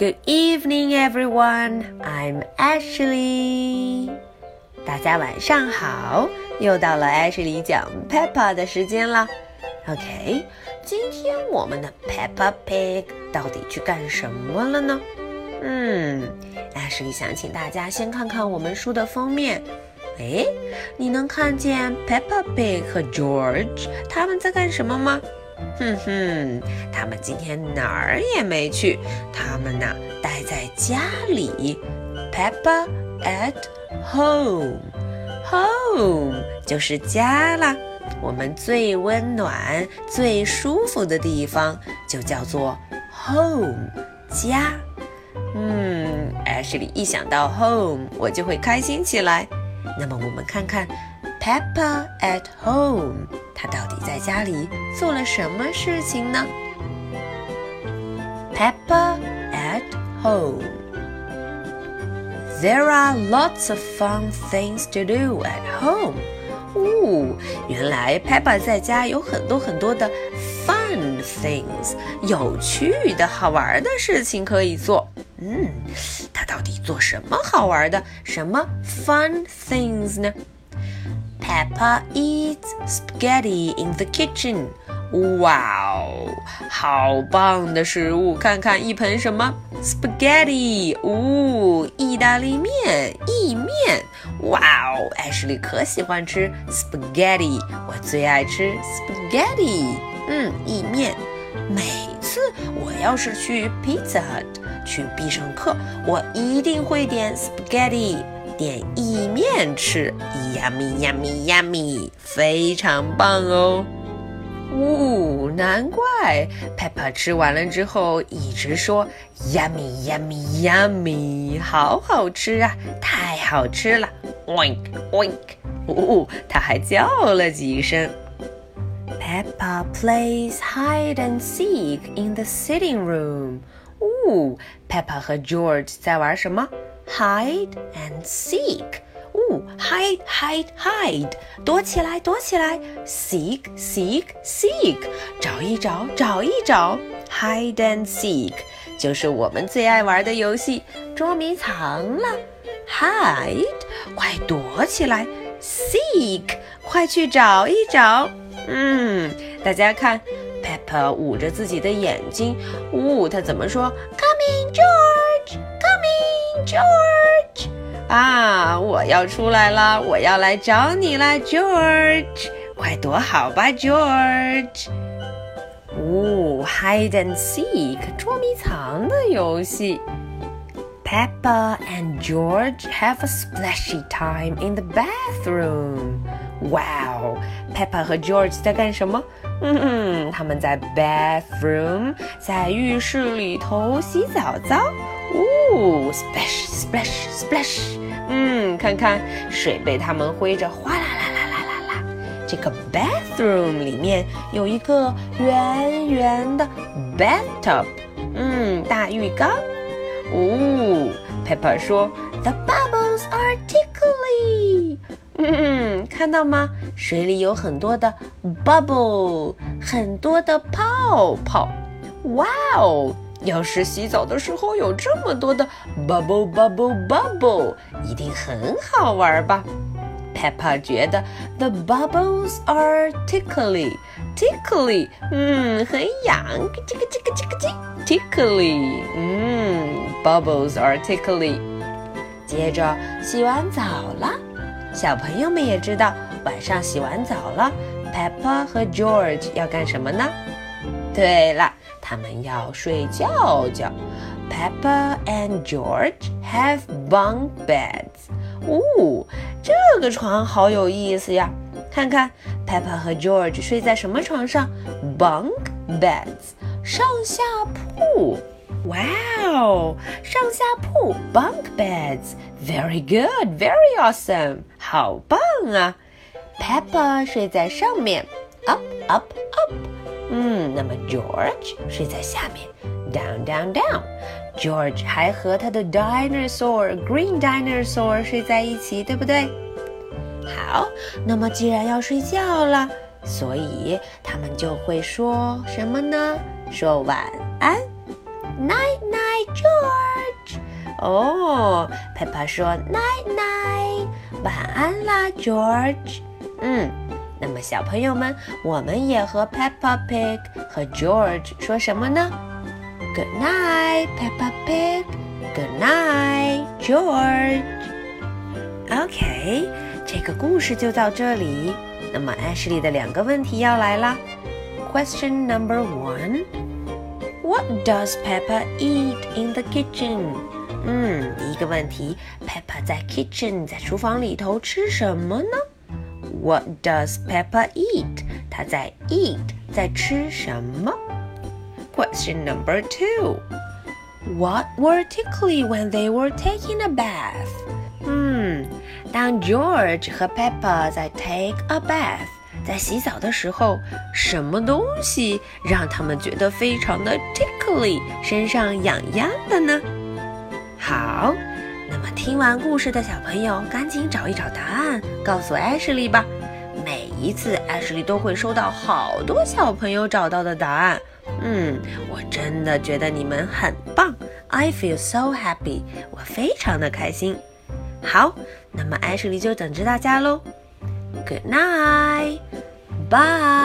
Good evening, everyone. I'm Ashley. 大家晚上好，又到了 Ashley 讲 Peppa 的时间了。OK，今天我们的 Peppa Pig 到底去干什么了呢？嗯，Ashley 想请大家先看看我们书的封面。哎，你能看见 Peppa Pig 和 George 他们在干什么吗？哼哼，他们今天哪儿也没去，他们呐待在家里。Peppa at home，home 就是家啦。我们最温暖、最舒服的地方就叫做 home，家。嗯，Ashley 一想到 home，我就会开心起来。那么我们看看 Peppa at home，她到底在家里做了什么事情呢？Peppa at home. There are lots of fun things to do at home. 哦，原来 Peppa 在家有很多很多的 fun things，有趣的好玩的事情可以做。嗯，她到底做什么好玩的？什么 fun things 呢？Peppa eats spaghetti in the kitchen. 哇哦，好棒的食物！看看一盆什么 spaghetti，哦，意大利面，意面。哇哦，艾什莉可喜欢吃 spaghetti，我最爱吃 spaghetti。嗯，意面。每次我要是去 Pizza Hut 去必胜客，我一定会点 spaghetti，点意面吃。Yummy yummy yummy，非常棒哦。呜，难怪 Peppa 吃完了之后一直说 yummy yummy yummy，好好吃啊，太好吃了！Oink oink，呜，他还叫了几声。Peppa plays hide and seek in the sitting room。呜，Peppa 和 George 在玩什么？Hide and seek。哦，hide hide hide，躲起来躲起来；seek seek seek，找一找找一找；hide and seek，就是我们最爱玩的游戏捉迷藏了。hide，快躲起来；seek，快去找一找。嗯，大家看，Peppa 捂着自己的眼睛，呜，他怎么说？Coming George George。啊！我要出来了，我要来找你了，George，快躲好吧，George。哦，hide and seek，捉迷藏的游戏。Peppa and George have a splashy time in the bathroom. Wow, Peppa 和 George 在干什么？嗯，他们在 bathroom，在浴室里头洗澡澡。哦，splash Splash splash，嗯，看看水被他们挥着，哗啦啦啦啦啦啦。这个 bathroom 里面有一个圆圆的 bathtub，嗯，大浴缸。哦，Peppa 说，The bubbles are tickly。嗯，看到吗？水里有很多的 bubble，很多的泡泡。哇哦！要是洗澡的时候有这么多的 bubble bubble bubble，一定很好玩吧？Peppa 觉得 the bubbles are tickly tickly，嗯，很痒，这个这个这个这 tickly，嗯，bubbles are tickly。接着洗完澡了，小朋友们也知道，晚上洗完澡了，Peppa 和 George 要干什么呢？对了。他们要睡觉觉。Peppa and George have bunk beds。哦，这个床好有意思呀！看看，Peppa 和 George 睡在什么床上？Bunk beds，上下铺。哇哦，上下铺，bunk beds，very good，very awesome，好棒啊！Peppa 睡在上面，up up up。 嗯，那么 George 睡在下面，down down down。George 还和他的 dinosaur green dinosaur 睡在一起，对不对？好，那么既然要睡觉了，所以他们就会说什么呢？说晚安，night night George。哦，Peppa 说 Night night，晚安啦，George。嗯，那么小朋友们，我们也和 Peppa Pig 和 George 说什么呢？Good night, Peppa Pig. Good night, George. OK，这个故事就到这里。那么 Ashley 的两个问题要来啦。Question number one. What does Peppa eat in the kitchen? 嗯，第一个问题，Peppa 在 kitchen 在厨房里头吃什么呢？What does Peppa eat? 她在 eat 在吃什么？Question number two. What were Tickly when they were taking a bath? 嗯，当 George 和 Peppa 在 take a bath 在洗澡的时候，什么东西让他们觉得非常的 tickly，身上痒痒的呢？好。那么听完故事的小朋友，赶紧找一找答案，告诉艾什莉吧。每一次艾什莉都会收到好多小朋友找到的答案。嗯，我真的觉得你们很棒。I feel so happy，我非常的开心。好，那么艾什莉就等着大家喽。Good night，bye。